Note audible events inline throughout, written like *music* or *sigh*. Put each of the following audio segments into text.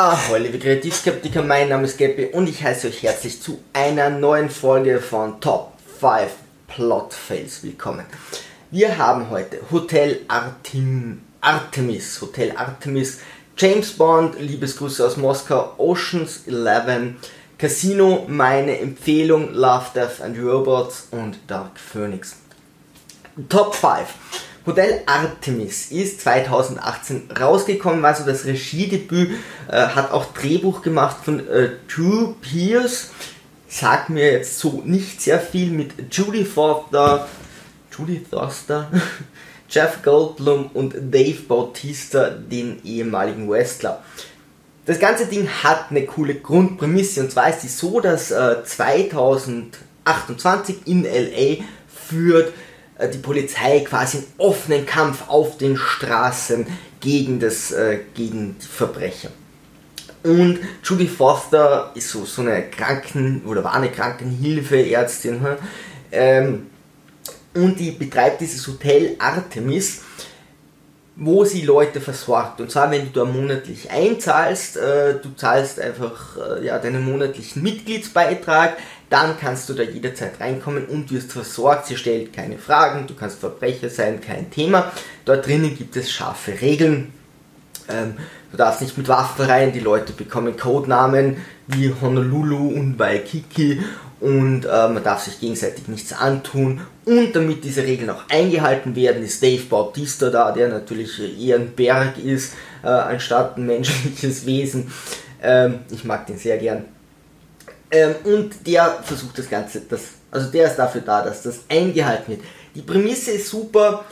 Ahoi, liebe Kreativskeptiker, mein Name ist Gabby und ich heiße euch herzlich zu einer neuen Folge von Top 5 Plot Fails willkommen. Wir haben heute Hotel Artem Artemis, Hotel Artemis, James Bond, Liebesgrüße aus Moskau, Oceans 11, Casino, meine Empfehlung, Love, Death and Robots und Dark Phoenix. Top 5. Hotel Artemis ist 2018 rausgekommen, war so das Regiedebüt, äh, hat auch Drehbuch gemacht von äh, Drew Pierce. Sagt mir jetzt so nicht sehr viel mit Judy Foster, Judy Foster, *laughs* Jeff Goldblum und Dave Bautista, den ehemaligen Wrestler. Das ganze Ding hat eine coole Grundprämisse und zwar ist sie so, dass äh, 2028 in LA führt die Polizei quasi einen offenen Kampf auf den Straßen gegen, das, äh, gegen die Verbrecher. Und Judy Foster ist so, so eine Kranken- oder war eine Krankenhilfeärztin. Ähm, und die betreibt dieses Hotel Artemis, wo sie Leute versorgt. Und zwar, wenn du da monatlich einzahlst, äh, du zahlst einfach äh, ja, deinen monatlichen Mitgliedsbeitrag, dann kannst du da jederzeit reinkommen und wirst versorgt. Sie stellt keine Fragen, du kannst Verbrecher sein, kein Thema. Dort drinnen gibt es scharfe Regeln. Ähm, du darfst nicht mit Waffen rein, die Leute bekommen Codenamen wie Honolulu und Waikiki und äh, man darf sich gegenseitig nichts antun. Und damit diese Regeln auch eingehalten werden, ist Dave Bautista da, der natürlich eher ein Berg ist, äh, anstatt ein *laughs* menschliches Wesen. Ähm, ich mag den sehr gern. Ähm, und der versucht das Ganze, das, also der ist dafür da, dass das eingehalten wird. Die Prämisse ist super.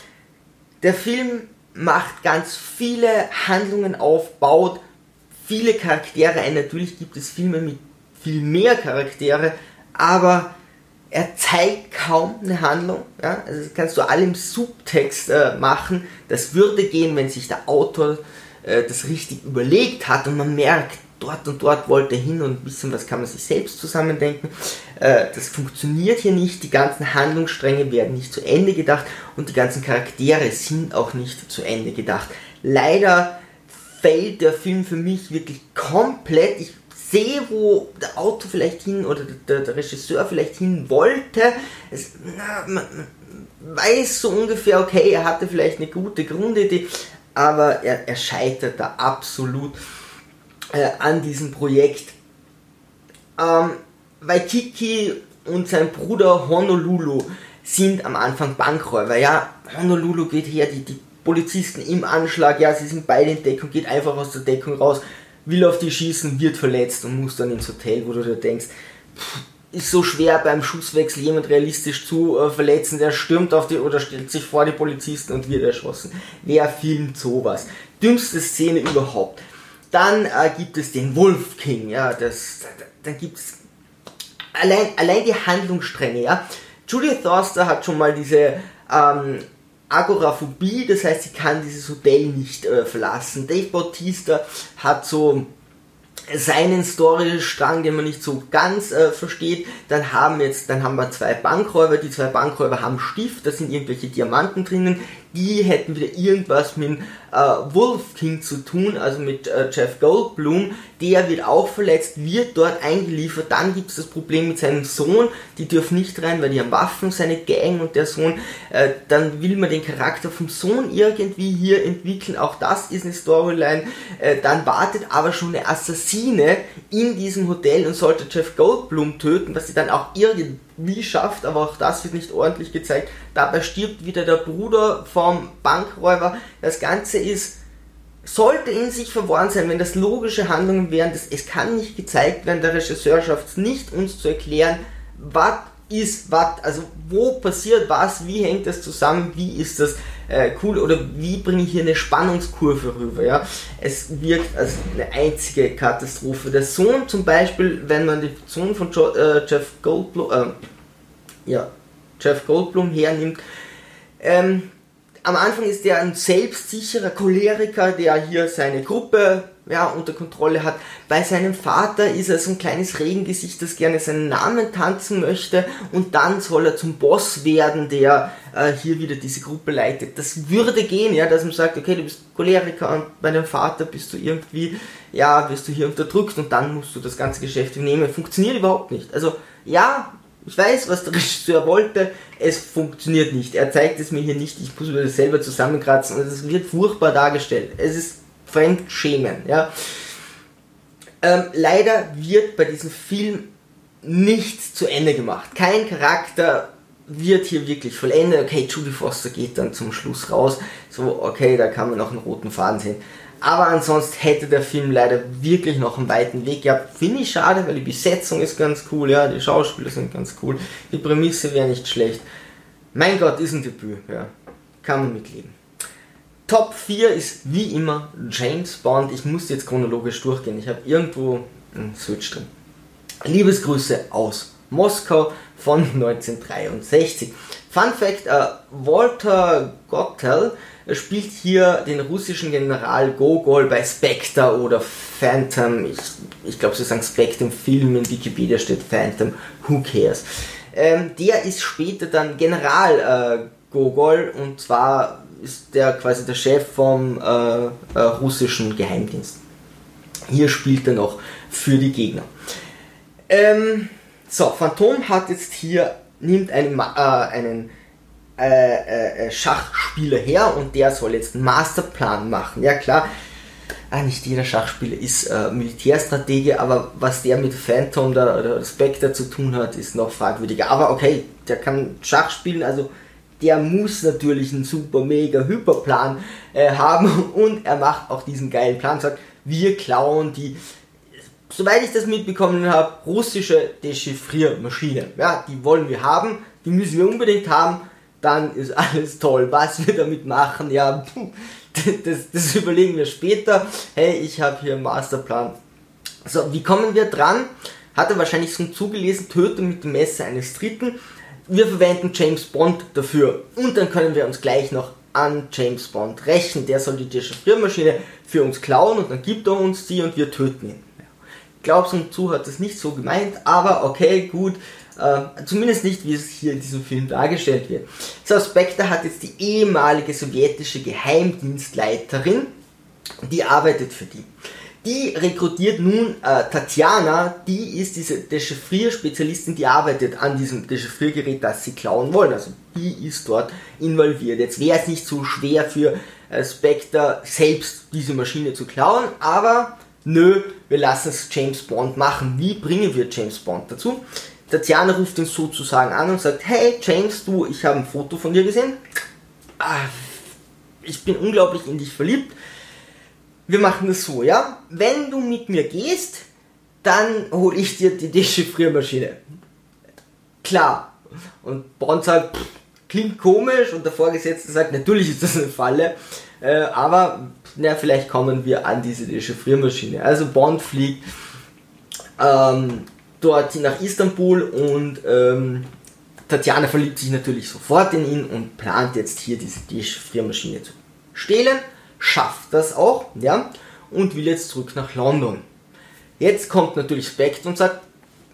Der Film macht ganz viele Handlungen auf, baut viele Charaktere ein. Natürlich gibt es Filme mit viel mehr Charaktere, aber er zeigt kaum eine Handlung. Ja? Also das kannst du alle im Subtext äh, machen. Das würde gehen, wenn sich der Autor äh, das richtig überlegt hat und man merkt, dort und dort wollte er hin und ein bisschen was kann man sich selbst zusammendenken. Äh, das funktioniert hier nicht, die ganzen Handlungsstränge werden nicht zu Ende gedacht und die ganzen Charaktere sind auch nicht zu Ende gedacht. Leider fällt der Film für mich wirklich komplett. Ich sehe, wo der Autor vielleicht hin oder der, der Regisseur vielleicht hin wollte. Es, na, man, man weiß so ungefähr, okay, er hatte vielleicht eine gute Grundidee, aber er, er scheitert da absolut äh, an diesem Projekt. Ähm, Waikiki und sein Bruder Honolulu sind am Anfang Bankräuber. Ja, Honolulu geht her, die, die Polizisten im Anschlag, ja, sie sind beide in Deckung, geht einfach aus der Deckung raus, will auf die schießen, wird verletzt und muss dann ins Hotel, wo du dir denkst, pff, ist so schwer beim Schusswechsel jemand realistisch zu äh, verletzen, der stürmt auf die oder stellt sich vor die Polizisten und wird erschossen. Wer filmt sowas? Dümmste Szene überhaupt. Dann äh, gibt es den Wolf King, ja, das, dann gibt es allein, allein die Handlungsstränge, ja. Julia Thorster hat schon mal diese ähm, Agoraphobie, das heißt, sie kann dieses Hotel nicht äh, verlassen. Dave Bautista hat so seinen Storystrang, den man nicht so ganz äh, versteht. Dann haben jetzt, dann haben wir zwei Bankräuber. Die zwei Bankräuber haben Stift, da sind irgendwelche Diamanten drinnen. Die hätten wieder irgendwas mit äh, Wolf King zu tun, also mit äh, Jeff Goldblum. Der wird auch verletzt, wird dort eingeliefert. Dann gibt es das Problem mit seinem Sohn. Die dürfen nicht rein, weil die haben Waffen, seine Gang und der Sohn. Äh, dann will man den Charakter vom Sohn irgendwie hier entwickeln. Auch das ist eine Storyline. Äh, dann wartet aber schon eine Assassine in diesem Hotel und sollte Jeff Goldblum töten, was sie dann auch irgendwie schafft, aber auch das wird nicht ordentlich gezeigt. Dabei stirbt wieder der Bruder vom Bankräuber. Das Ganze ist sollte in sich verworren sein, wenn das logische Handlungen wären, das, es kann nicht gezeigt werden, der Regisseur schafft es nicht, uns zu erklären, was ist was, also wo passiert was, wie hängt das zusammen, wie ist das äh, cool oder wie bringe ich hier eine Spannungskurve rüber, ja. Es wirkt als eine einzige Katastrophe. Der Sohn zum Beispiel, wenn man den Sohn von jo äh, Jeff Goldblum, äh, ja, Jeff Goldblum hernimmt, ähm, am Anfang ist er ein selbstsicherer Choleriker, der hier seine Gruppe ja, unter Kontrolle hat. Bei seinem Vater ist er so ein kleines Regengesicht, das gerne seinen Namen tanzen möchte und dann soll er zum Boss werden, der äh, hier wieder diese Gruppe leitet. Das würde gehen, ja, dass man sagt, okay, du bist Choleriker und bei deinem Vater bist du irgendwie, ja, wirst du hier unterdrückt und dann musst du das ganze Geschäft nehmen. Funktioniert überhaupt nicht. Also, ja, ich weiß, was der *laughs* Regisseur wollte, es funktioniert nicht. Er zeigt es mir hier nicht, ich muss mir das selber zusammenkratzen und es wird furchtbar dargestellt. Es ist Fremdschämen. Ja. Ähm, leider wird bei diesem Film nichts zu Ende gemacht. Kein Charakter wird hier wirklich vollendet. Okay, Judy Foster geht dann zum Schluss raus. So, okay, da kann man noch einen roten Faden sehen. Aber ansonsten hätte der Film leider wirklich noch einen weiten Weg gehabt. Finde ich schade, weil die Besetzung ist ganz cool, ja, die Schauspieler sind ganz cool, die Prämisse wäre nicht schlecht. Mein Gott, ist ein Debüt, ja. Kann man mitleben. Top 4 ist wie immer James Bond. Ich muss jetzt chronologisch durchgehen. Ich habe irgendwo einen Switch drin. Liebesgrüße aus Moskau von *laughs* 1963. Fun Fact: äh, Walter Gottel spielt hier den russischen General Gogol bei Spectre oder Phantom. Ich, ich glaube, sie sagen Spectre im Film, in Wikipedia steht Phantom. Who cares? Ähm, der ist später dann General äh, Gogol und zwar ist der quasi der Chef vom äh, äh, russischen Geheimdienst. Hier spielt er noch für die Gegner. Ähm, so, Phantom hat jetzt hier, nimmt einen, äh, einen äh, äh, äh, Schachspieler her und der soll jetzt einen Masterplan machen. Ja klar, ah, nicht jeder Schachspieler ist äh, Militärstratege, aber was der mit Phantom oder, Spectre zu tun hat, ist noch fragwürdiger. Aber okay, der kann Schach spielen, also der muss natürlich einen super mega Hyperplan äh, haben *laughs* und er macht auch diesen geilen Plan, sagt, wir klauen die, soweit ich das mitbekommen habe, russische Dechiffriermaschine. Ja, die wollen wir haben, die müssen wir unbedingt haben, dann ist alles toll. Was wir damit machen, ja, *laughs* das, das überlegen wir später. Hey, ich habe hier einen Masterplan. So, wie kommen wir dran? Hat er wahrscheinlich schon zugelesen, Tötung mit dem Messer eines Dritten wir verwenden James Bond dafür und dann können wir uns gleich noch an James Bond rächen. Der soll die Dechiffriermaschine für uns klauen und dann gibt er uns die und wir töten ihn. Glaubst und zu hat das nicht so gemeint, aber okay, gut. Äh, zumindest nicht, wie es hier in diesem Film dargestellt wird. So, Spectre hat jetzt die ehemalige sowjetische Geheimdienstleiterin, die arbeitet für die. Die rekrutiert nun äh, Tatjana, die ist diese Dechiffrier-Spezialistin, die arbeitet an diesem Dechiffriergerät, das sie klauen wollen. Also die ist dort involviert. Jetzt wäre es nicht so schwer für äh, Spectre selbst diese Maschine zu klauen, aber nö, wir lassen es James Bond machen. Wie bringen wir James Bond dazu? Tatjana ruft ihn sozusagen an und sagt, hey James, du, ich habe ein Foto von dir gesehen. Ah, ich bin unglaublich in dich verliebt wir machen es so, ja? Wenn du mit mir gehst, dann hole ich dir die Dechiffriermaschine. Klar. Und Bond sagt, pff, klingt komisch und der Vorgesetzte sagt, natürlich ist das eine Falle, äh, aber na, vielleicht kommen wir an diese Dechiffriermaschine. Also Bond fliegt ähm, dort nach Istanbul und ähm, Tatjana verliebt sich natürlich sofort in ihn und plant jetzt hier diese Dechiffriermaschine zu stehlen schafft das auch, ja, und will jetzt zurück nach London. Jetzt kommt natürlich Spectre und sagt,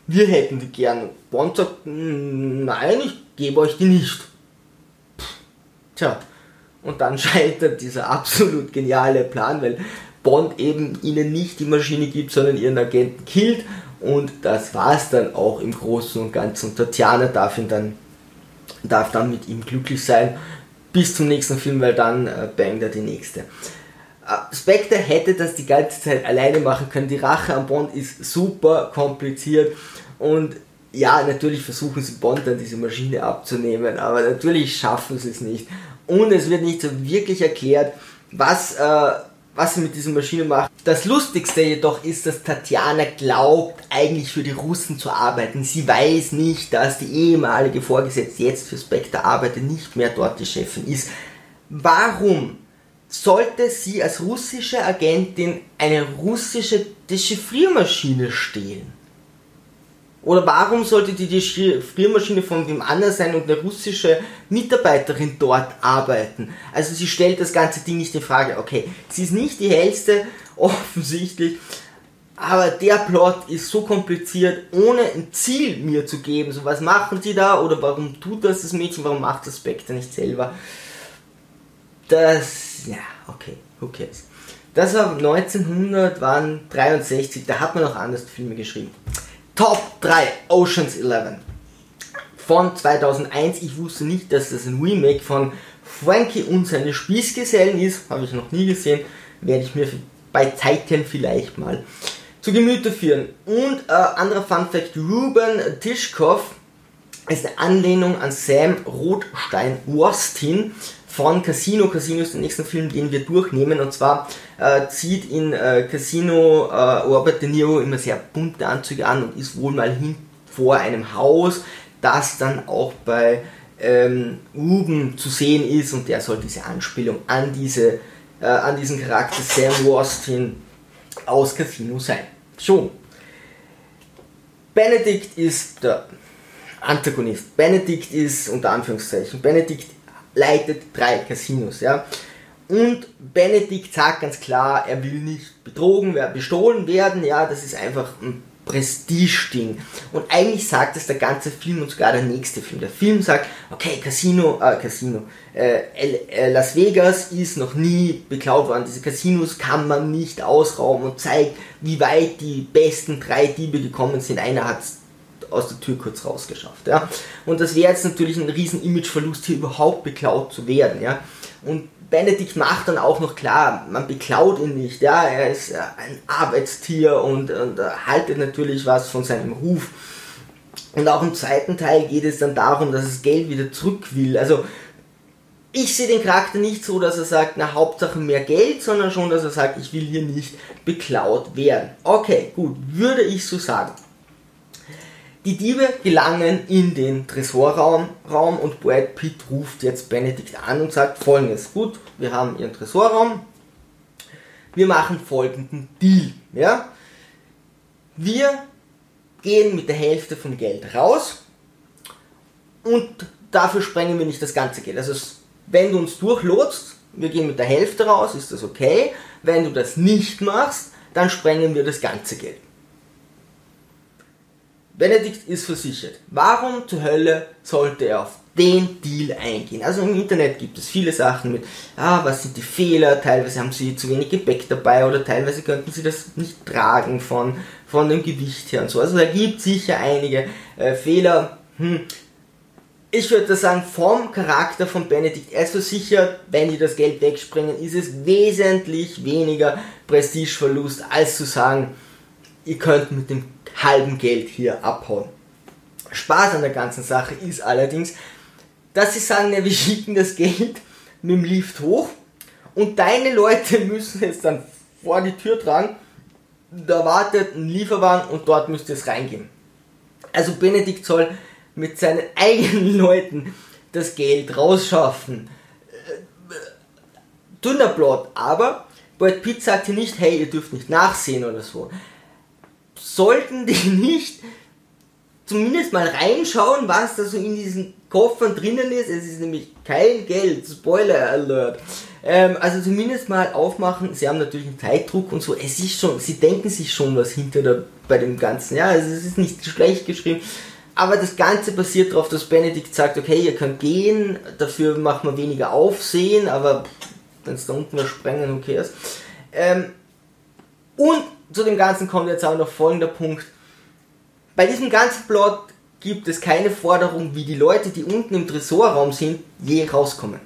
wir hätten die gerne. Bond sagt, nein, ich gebe euch die nicht. Tja, und dann *laughs* scheitert dieser absolut geniale Plan, weil Bond eben ihnen nicht die Maschine gibt, sondern ihren Agenten killt. Und das war es dann auch im Großen und Ganzen. Und Tatjana darf, ihn dann, darf dann mit ihm glücklich sein bis zum nächsten Film, weil dann äh, bangt er die nächste. Äh, Spectre hätte das die ganze Zeit alleine machen können. Die Rache an Bond ist super kompliziert und ja, natürlich versuchen sie Bond dann diese Maschine abzunehmen, aber natürlich schaffen sie es nicht. Und es wird nicht so wirklich erklärt, was äh, was sie mit dieser Maschine macht. Das Lustigste jedoch ist, dass Tatjana glaubt, eigentlich für die Russen zu arbeiten. Sie weiß nicht, dass die ehemalige Vorgesetzte jetzt für Spectre arbeitet, nicht mehr dort die Chefin ist. Warum sollte sie als russische Agentin eine russische Dechiffriermaschine stehlen? Oder warum sollte die, Friermaschine von wem anders sein und eine russische Mitarbeiterin dort arbeiten? Also sie stellt das ganze Ding nicht in Frage. Okay, sie ist nicht die hellste, *laughs* offensichtlich, aber der Plot ist so kompliziert, ohne ein Ziel mir zu geben. So, was machen die da? Oder warum tut das das Mädchen? Warum macht das Spectre nicht selber? Das, ja, okay, who cares. Das war 1900, waren 63, da hat man noch anders Filme geschrieben. Top 3 Oceans 11 von 2001. Ich wusste nicht, dass das ein Remake von Frankie und seine Spießgesellen ist. Habe ich noch nie gesehen. Werde ich mir bei Zeiten vielleicht mal zu Gemüte führen. Und äh, anderer Fun Fact: Ruben Tischkov ist eine Anlehnung an Sam Rothstein Worstin von Casino. Casino ist der nächste Film, den wir durchnehmen. Und zwar äh, zieht in äh, Casino äh, Robert De Niro immer sehr bunte Anzüge an und ist wohl mal hin vor einem Haus, das dann auch bei ähm, Ruben zu sehen ist. Und der soll diese Anspielung an, diese, äh, an diesen Charakter Sam Worstin aus Casino sein. So. Benedict ist der Antagonist. Benedict ist unter Anführungszeichen. Benedict leitet drei Casinos, ja. Und Benedikt sagt ganz klar, er will nicht betrogen, bestohlen werden, ja, das ist einfach ein Prestige-Ding. Und eigentlich sagt es der ganze Film und sogar der nächste Film. Der Film sagt, okay, Casino, äh, Casino, äh, äh, Las Vegas ist noch nie beklaut worden. Diese Casinos kann man nicht ausrauben und zeigt, wie weit die besten drei Diebe gekommen sind. Einer hat aus der Tür kurz rausgeschafft. Ja? Und das wäre jetzt natürlich ein riesen Imageverlust, hier überhaupt beklaut zu werden. Ja? Und Benedikt macht dann auch noch klar, man beklaut ihn nicht, ja, er ist äh, ein Arbeitstier und, und haltet natürlich was von seinem Ruf. Und auch im zweiten Teil geht es dann darum, dass es Geld wieder zurück will. Also ich sehe den Charakter nicht so, dass er sagt, na Hauptsache mehr Geld, sondern schon, dass er sagt, ich will hier nicht beklaut werden. Okay, gut, würde ich so sagen. Die Diebe gelangen in den Tresorraum Raum und Brad Pitt ruft jetzt Benedikt an und sagt folgendes. Gut, wir haben ihren Tresorraum. Wir machen folgenden Deal. Ja? Wir gehen mit der Hälfte vom Geld raus und dafür sprengen wir nicht das ganze Geld. Also wenn du uns durchlotst, wir gehen mit der Hälfte raus, ist das okay. Wenn du das nicht machst, dann sprengen wir das ganze Geld. Benedikt ist versichert. Warum zur Hölle sollte er auf den Deal eingehen? Also im Internet gibt es viele Sachen mit, ah, was sind die Fehler, teilweise haben sie zu wenig Gepäck dabei oder teilweise könnten sie das nicht tragen von, von dem Gewicht her und so. Also da gibt sicher einige äh, Fehler. Hm. Ich würde sagen, vom Charakter von Benedikt, er ist versichert, wenn die das Geld wegspringen, ist es wesentlich weniger Prestigeverlust, als zu sagen, ihr könnt mit dem halben Geld hier abhauen. Spaß an der ganzen Sache ist allerdings, dass sie sagen, ja, wir *laughs* schicken das Geld mit dem Lift hoch und deine Leute *laughs* müssen es dann vor die Tür tragen. Da wartet ein Lieferwagen und dort müsst ihr es reingehen. Also Benedikt soll mit seinen *laughs* eigenen Leuten das Geld rausschaffen. Dünner Plot, aber Brad Pitt sagt hier nicht, hey, ihr dürft nicht nachsehen oder so sollten die *laughs* nicht zumindest mal reinschauen, was da so in diesen Koffern drinnen ist. Es ist nämlich kein Geld, Spoiler Alert. Ähm, also zumindest mal aufmachen. Sie haben natürlich einen Zeitdruck und so. Es ist schon, sie denken sich schon was hinter der, bei dem Ganzen. Ja, also es ist nicht schlecht geschrieben. Aber das Ganze basiert darauf, dass Benedikt sagt, okay, ihr könnt gehen, dafür machen wir weniger Aufsehen, aber wenn es da unten was sprengen, okay ist. Ähm, und zu dem Ganzen kommt jetzt auch noch folgender Punkt. Bei diesem ganzen Plot gibt es keine Forderung, wie die Leute, die unten im Tresorraum sind, je rauskommen.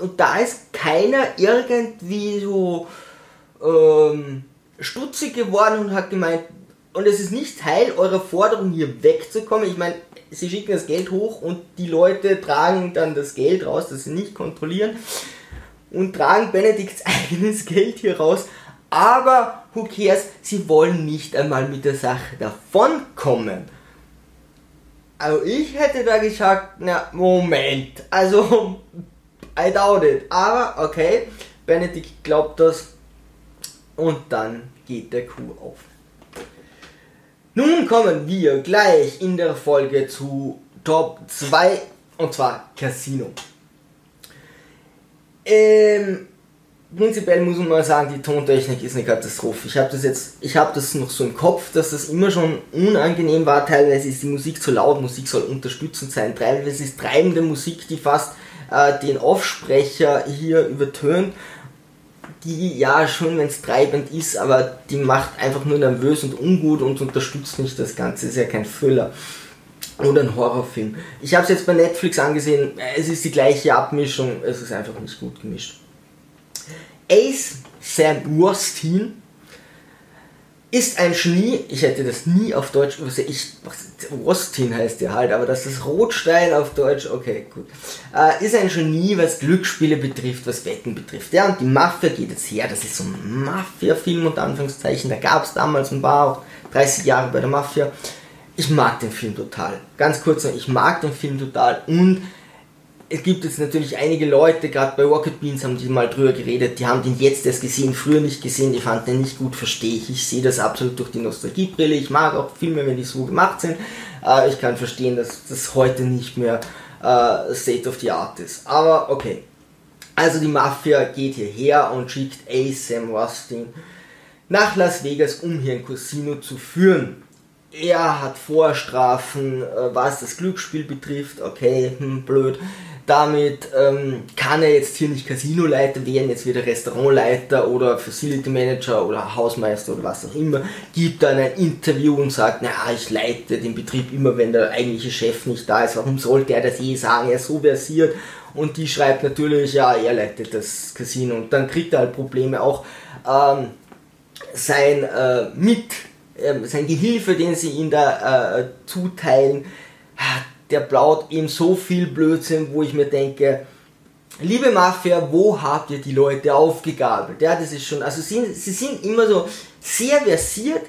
Und da ist keiner irgendwie so ähm, stutzig geworden und hat gemeint, und es ist nicht Teil eurer Forderung, hier wegzukommen. Ich meine, sie schicken das Geld hoch und die Leute tragen dann das Geld raus, das sie nicht kontrollieren und tragen Benedikts *laughs* eigenes Geld hier raus. Aber who cares, sie wollen nicht einmal mit der Sache davonkommen. Also ich hätte da gesagt, na Moment, also *laughs* I doubt it. Aber okay, Benedikt glaubt das und dann geht der Kuh auf. Nun kommen wir gleich in der Folge zu Top 2 und zwar Casino. Ähm, prinzipiell muss man mal sagen, die Tontechnik ist eine Katastrophe. Ich habe das jetzt, ich habe das noch so im Kopf, dass das immer schon unangenehm war. Teilweise ist die Musik zu laut, Musik soll unterstützend sein. Teilweise ist treibende Musik, die fast äh, den Aufsprecher hier übertönt. Die ja schon, wenn es treibend ist, aber die macht einfach nur nervös und ungut und unterstützt nicht das Ganze. Ist ja kein Thriller oder ein Horrorfilm. Ich habe es jetzt bei Netflix angesehen, es ist die gleiche Abmischung, es ist einfach nicht gut gemischt. Ace Sam Rothstein ist ein Genie, ich hätte das nie auf Deutsch übersetzt, ich, Rothstein heißt der halt, aber das ist Rotstein auf Deutsch, okay, gut. Äh, ist ein Genie, was Glücksspiele betrifft, was Wetten betrifft. Ja, und die Mafia geht jetzt her, das ist so ein Mafia-Film unter Anführungszeichen, da gab es damals ein paar, auch 30 Jahre bei der Mafia ich mag den Film total. Ganz kurz noch, ich mag den Film total und es gibt jetzt natürlich einige Leute, gerade bei Rocket Beans haben die mal drüber geredet, die haben den jetzt erst gesehen, früher nicht gesehen, die fanden den nicht gut, verstehe ich. Ich sehe das absolut durch die Nostalgiebrille. Ich mag auch Filme, wenn die so gemacht sind. Äh, ich kann verstehen, dass das heute nicht mehr äh, State of the Art ist. Aber okay. Also die Mafia geht hierher und schickt Ace Sam Rustin nach Las Vegas, um hier ein Casino zu führen er hat Vorstrafen, äh, was das Glücksspiel betrifft, okay, hm, blöd. Damit ähm, kann er jetzt hier nicht Casinoleiter werden, jetzt wird er Restaurantleiter oder Facility Manager oder Hausmeister oder was auch immer, gibt dann ein Interview und sagt, naja, ich leite den Betrieb immer, wenn der eigentliche Chef nicht da ist, warum sollte er das je sagen, er ist so versiert. Und die schreibt natürlich, ja, er leitet das Casino. Und dann kriegt er halt Probleme auch. Ähm, sein äh, Mit ähm, sein Gehilfe, den sie ihm da äh, zuteilen, der blaut ihm so viel Blödsinn, wo ich mir denke, liebe Mafia, wo habt ihr die Leute aufgegabelt? Ja, das ist schon, also sie, sie sind immer so sehr versiert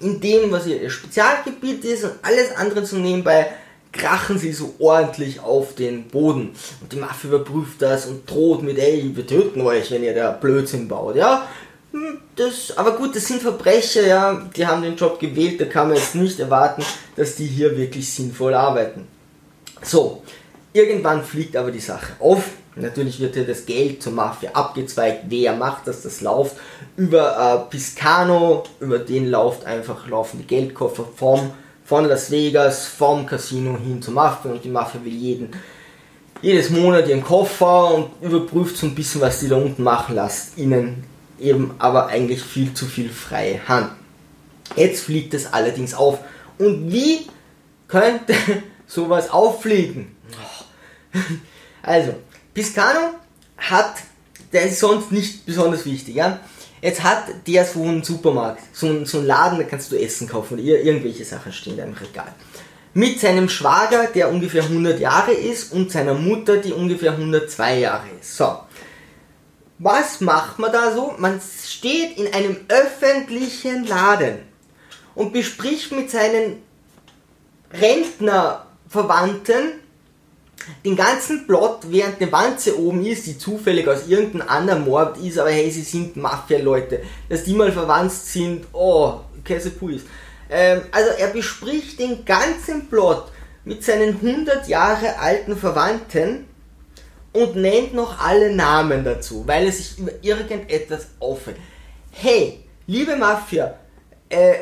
in dem, was ihr Spezialgebiet ist und alles andere zu nebenbei krachen sie so ordentlich auf den Boden. Und die Mafia überprüft das und droht mit, ey, wir töten euch, wenn ihr da Blödsinn baut, ja? Hm, das, aber gut, das sind Verbrecher, ja, die haben den Job gewählt, da kann man jetzt nicht erwarten, dass die hier wirklich sinnvoll arbeiten. So, irgendwann fliegt aber die Sache auf. Natürlich wird hier das Geld zur Mafia abgezweigt. Wer macht das? Das läuft über äh, Piscano, über den läuft einfach laufen die Geldkoffer vom, von Las Vegas, vom Casino hin zur Mafia und die Mafia will jeden jedes Monat ihren Koffer und überprüft so ein bisschen, was die da unten machen lasst. Ihnen eben aber eigentlich viel zu viel freie Hand. Jetzt fliegt es allerdings auf. Und wie könnte *laughs* sowas auffliegen? *laughs* Also, Piscano hat, der ist sonst nicht besonders wichtig, ja. Jetzt hat der so einen Supermarkt, so einen, so einen Laden, da kannst du Essen kaufen oder irgendwelche Sachen stehen da im Regal. Mit seinem Schwager, der ungefähr 100 Jahre ist, und seiner Mutter, die ungefähr 102 Jahre ist. So, was macht man da so? Man steht in einem öffentlichen Laden und bespricht mit seinen Rentnerverwandten den ganzen Plot, während eine Wanze oben ist, die zufällig aus irgendeinem anderen Mord ist, aber hey, sie sind Mafia-Leute. Dass die mal verwandt sind, oh, Käse ist. Ähm, also er bespricht den ganzen Plot mit seinen 100 Jahre alten Verwandten und nennt noch alle Namen dazu, weil er sich über irgendetwas aufregt. Hey, liebe Mafia, äh,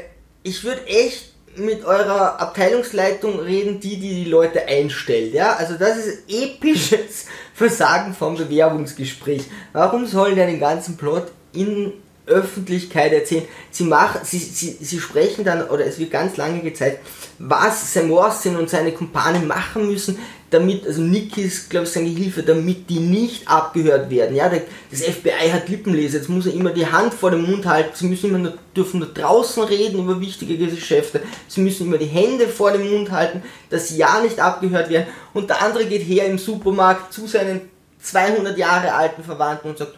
ich würde echt mit eurer Abteilungsleitung reden, die, die die Leute einstellt. Ja, also das ist episches *laughs* Versagen vom Bewerbungsgespräch. Warum sollen der den ganzen Plot in Öffentlichkeit erzählen? Sie machen, sie, sie, sie sprechen dann, oder es wird ganz lange gezeigt, was Sam Watson und seine Kumpanen machen müssen, damit, also Nick ist, glaube ich, seine Hilfe, damit die nicht abgehört werden. Ja, das FBI hat Lippenleser, jetzt muss er immer die Hand vor dem Mund halten, sie müssen immer nur, dürfen nur draußen reden über wichtige Geschäfte, sie müssen immer die Hände vor dem Mund halten, dass sie ja nicht abgehört werden. Und der andere geht her im Supermarkt zu seinen 200 Jahre alten Verwandten und sagt,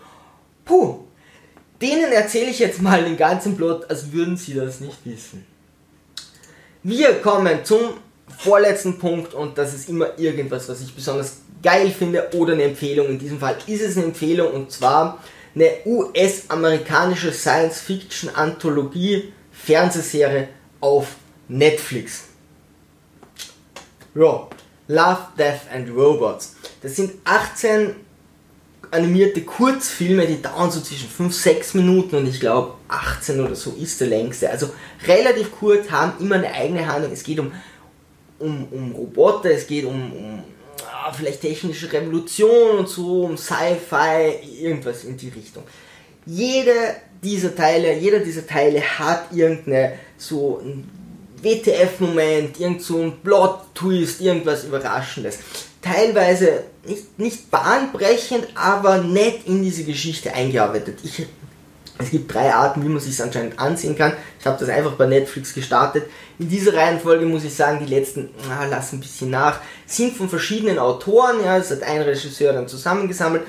puh, denen erzähle ich jetzt mal den ganzen Plot, als würden sie das nicht wissen. Wir kommen zum vorletzten Punkt und das ist immer irgendwas, was ich besonders geil finde oder eine Empfehlung. In diesem Fall ist es eine Empfehlung und zwar eine US-amerikanische Science-Fiction-Anthologie, Fernsehserie auf Netflix. Ja, Love, Death and Robots. Das sind 18 animierte Kurzfilme, die dauern so zwischen 5, 6 Minuten und ich glaube 18 oder so ist der längste. Also relativ kurz, haben immer eine eigene Handlung. Es geht um, um, um Roboter, es geht um, um ah, vielleicht technische Revolution und so, um Sci-Fi, irgendwas in die Richtung. Jede dieser Teile, jeder dieser Teile hat irgendeine so WTF-Moment, irgend so ein Plot-Twist, irgendwas Überraschendes. Teilweise nicht, nicht bahnbrechend, aber nett in diese Geschichte eingearbeitet. Ich, es gibt drei Arten, wie man sich anscheinend ansehen kann. Ich habe das einfach bei Netflix gestartet. In dieser Reihenfolge muss ich sagen, die letzten, ah, lassen ein bisschen nach, sind von verschiedenen Autoren. Ja, es hat ein Regisseur dann zusammengesammelt.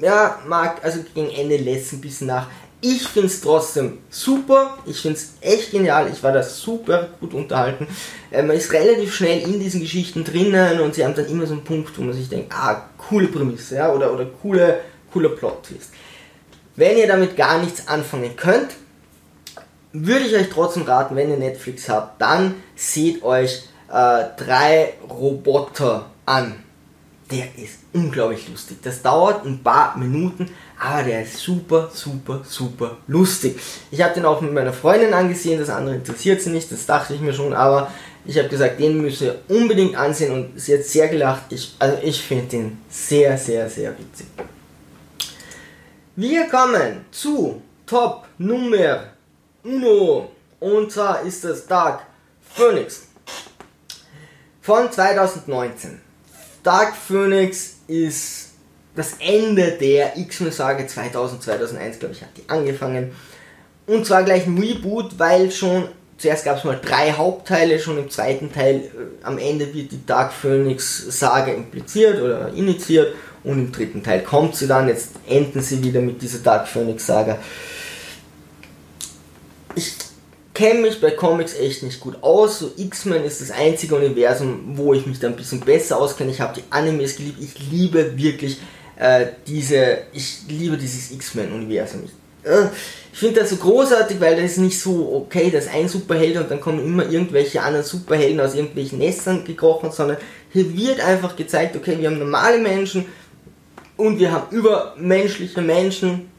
Ja, mag, also gegen Ende lässt ein bisschen nach. Ich finde es trotzdem super. Ich finde es echt genial. Ich war da super gut unterhalten. Äh, man ist relativ schnell in diesen Geschichten drinnen und sie haben dann immer so einen Punkt, wo man sich denkt, ah, coole Prämisse, ja, oder, oder coole, cooler Plot-Twist. Wenn ihr damit gar nichts anfangen könnt, würde ich euch trotzdem raten, wenn ihr Netflix habt, dann seht euch äh, drei Roboter an. Der ist unglaublich lustig. Das dauert ein paar Minuten, aber der ist super, super, super lustig. Ich habe den auch mit meiner Freundin angesehen, das andere interessiert sie nicht, das dachte ich mir schon, aber ich habe gesagt, den müsst ihr unbedingt ansehen und sie hat sehr gelacht. Ich, also ich finde den sehr, sehr, sehr witzig. Wir kommen zu Top Nummer Uno und zwar ist das Dark Phoenix von 2019. Dark Phoenix ist das Ende der X-Men-Sage 2000, 2001, glaube ich, hat die angefangen. Und zwar gleich ein Reboot, weil schon zuerst gab es mal drei Hauptteile, schon im zweiten Teil äh, am Ende wird die Dark Phoenix-Sage impliziert oder initiiert und im dritten Teil kommt sie dann. Jetzt enden sie wieder mit dieser Dark Phoenix-Saga. Ich kenne mich bei Comics echt nicht gut aus. So X-Men ist das einzige Universum, wo ich mich da ein bisschen besser auskenne. Ich habe die Animes geliebt. Ich liebe wirklich äh, diese, ich liebe dieses X-Men-Universum. Ich, äh, ich finde das so großartig, weil das ist nicht so, okay, das ist ein Superheld und dann kommen immer irgendwelche anderen Superhelden aus irgendwelchen Nestern gekrochen, sondern hier wird einfach gezeigt, okay, wir haben normale Menschen und wir haben übermenschliche Menschen,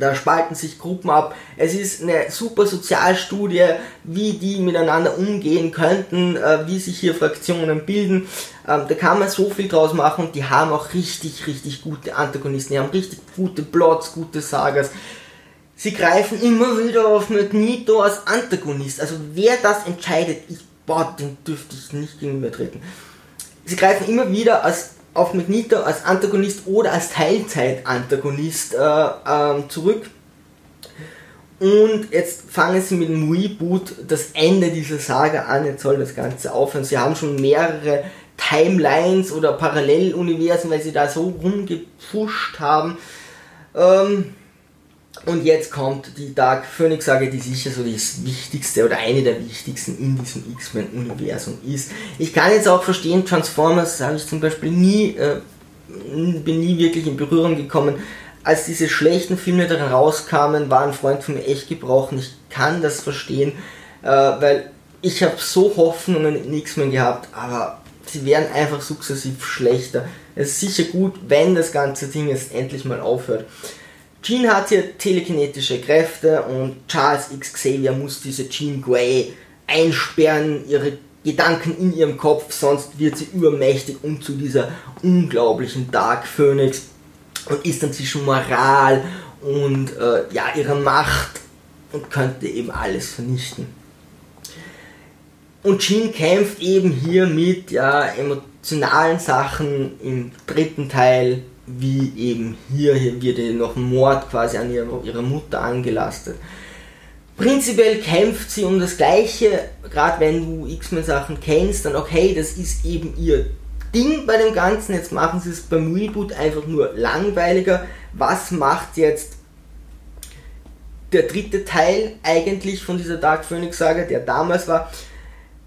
da spalten sich Gruppen ab. Es ist eine super Sozialstudie, wie die miteinander umgehen könnten, äh, wie sich hier Fraktionen bilden. Ähm, da kann man so viel draus machen und die haben auch richtig, richtig gute Antagonisten. Die haben richtig gute Plots, gute Sagas. Sie greifen immer wieder auf Magneto als Antagonist. Also wer das entscheidet, ich, boah, den dürfte ich nicht gegen mir treten. Sie greifen immer wieder als auf Magneto als Antagonist oder als Teilzeit-Antagonist äh, äh, zurück. Und jetzt fangen sie mit dem Reboot das Ende dieser Saga an. Jetzt soll das Ganze aufhören. Sie haben schon mehrere Timelines oder Paralleluniversen, weil sie da so rumgepusht haben. Ähm, und jetzt kommt die Dark Phoenix Sage, die sicher so das wichtigste oder eine der wichtigsten in diesem X-Men-Universum ist. Ich kann jetzt auch verstehen, Transformers habe ich zum Beispiel nie, äh, bin nie wirklich in Berührung gekommen. Als diese schlechten Filme daran rauskamen, war ein Freund von mir echt gebrochen. Ich kann das verstehen, äh, weil ich habe so Hoffnungen in X-Men gehabt, aber sie werden einfach sukzessiv schlechter. Es ist sicher gut, wenn das ganze Ding jetzt endlich mal aufhört. Jean hat hier telekinetische Kräfte und Charles X Xavier muss diese Jean Grey einsperren, ihre Gedanken in ihrem Kopf, sonst wird sie übermächtig und zu dieser unglaublichen Dark Phoenix und ist dann zwischen Moral und äh, ja, ihrer Macht und könnte eben alles vernichten. Und Jean kämpft eben hier mit ja, emotionalen Sachen im dritten Teil wie eben hier, hier wird ihr noch Mord quasi an ihrer, ihrer Mutter angelastet. Prinzipiell kämpft sie um das Gleiche, gerade wenn du X-Men-Sachen kennst, dann okay, das ist eben ihr Ding bei dem Ganzen. Jetzt machen sie es beim Reboot einfach nur langweiliger. Was macht jetzt der dritte Teil eigentlich von dieser Dark Phoenix-Saga, der damals war?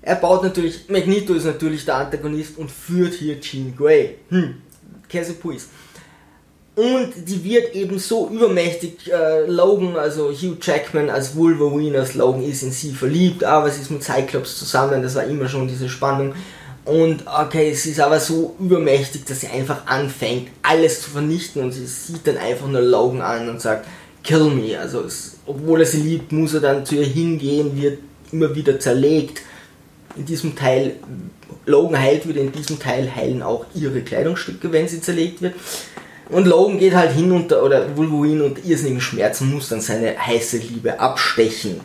Er baut natürlich, Magneto ist natürlich der Antagonist und führt hier Jean Grey. Hm, Käsepuis. Und die wird eben so übermächtig, äh, Logan, also Hugh Jackman als Wolverine, als Logan ist in sie verliebt, aber sie ist mit Cyclops zusammen, das war immer schon diese Spannung. Und okay, sie ist aber so übermächtig, dass sie einfach anfängt, alles zu vernichten und sie sieht dann einfach nur Logan an und sagt, kill me. Also es, obwohl er sie liebt, muss er dann zu ihr hingehen, wird immer wieder zerlegt. In diesem Teil, Logan heilt wieder, in diesem Teil heilen auch ihre Kleidungsstücke, wenn sie zerlegt wird. Und Logan geht halt hin und, oder Wolverine und irrsinnigen Schmerzen muss dann seine heiße Liebe abstechen.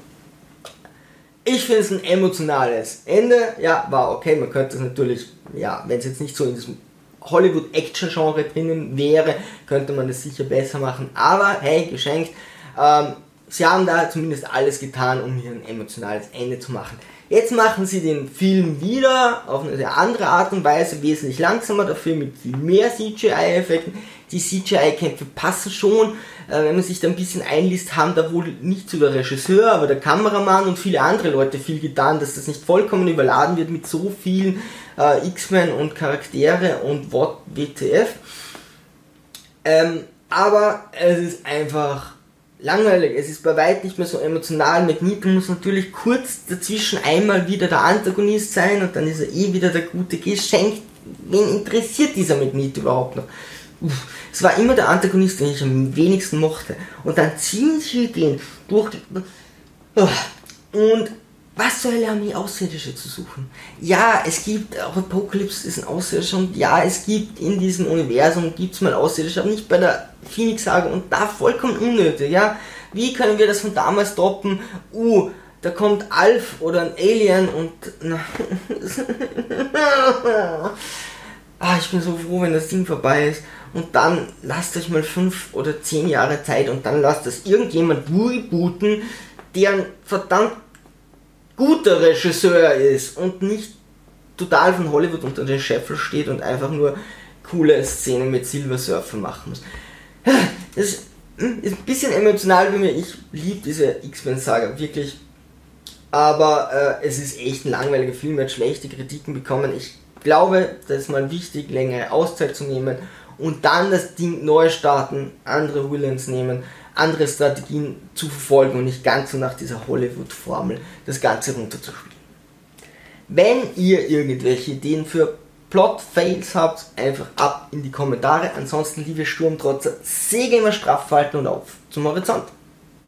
Ich finde es ein emotionales Ende. Ja, war okay. Man könnte es natürlich, ja, wenn es jetzt nicht so in diesem Hollywood-Action-Genre drinnen wäre, könnte man das sicher besser machen. Aber hey, geschenkt. Ähm, sie haben da zumindest alles getan, um hier ein emotionales Ende zu machen. Jetzt machen sie den Film wieder auf eine andere Art und Weise, wesentlich langsamer, dafür mit viel mehr CGI-Effekten. Die CGI-Kämpfe passen schon, äh, wenn man sich da ein bisschen einliest, haben da wohl nicht so der Regisseur, aber der Kameramann und viele andere Leute viel getan, dass das nicht vollkommen überladen wird mit so vielen äh, X-Men und Charaktere und what WTF. Ähm, aber es ist einfach langweilig. Es ist bei weitem nicht mehr so emotional. Magneto muss natürlich kurz dazwischen einmal wieder der Antagonist sein und dann ist er eh wieder der gute Geschenk. Wen interessiert dieser Magneto überhaupt noch? Es war immer der Antagonist, den ich am wenigsten mochte. Und dann ziehen sie den durch die... Und was zur Hölle haben die Außerirdische zu suchen? Ja, es gibt, auch Apocalypse ist ein Außerirdischer und ja, es gibt in diesem Universum, gibt es mal Außerirdische, aber nicht bei der Phoenix-Sage und da vollkommen unnötig, ja. Wie können wir das von damals toppen? Uh, da kommt Alf oder ein Alien und... *laughs* *laughs* ah, ich bin so froh, wenn das Ding vorbei ist. Und dann lasst euch mal fünf oder zehn Jahre Zeit und dann lasst das irgendjemand rebooten, der ein verdammt guter Regisseur ist und nicht total von Hollywood unter den Scheffel steht und einfach nur coole Szenen mit Silver Surfer machen muss. Das ist ein bisschen emotional bei mir. Ich liebe diese X-Men-Saga wirklich. Aber äh, es ist echt ein langweiliger Film, hat schlechte Kritiken bekommen. Ich glaube, das ist mal wichtig, längere Auszeit zu nehmen und dann das Ding neu starten, andere Villains nehmen andere Strategien zu verfolgen und nicht ganz so nach dieser Hollywood-Formel das Ganze runterzuspielen. Wenn ihr irgendwelche Ideen für Plot-Fails habt, einfach ab in die Kommentare. Ansonsten, liebe Sturmtrotzer, segeln wir straff halten und auf zum Horizont.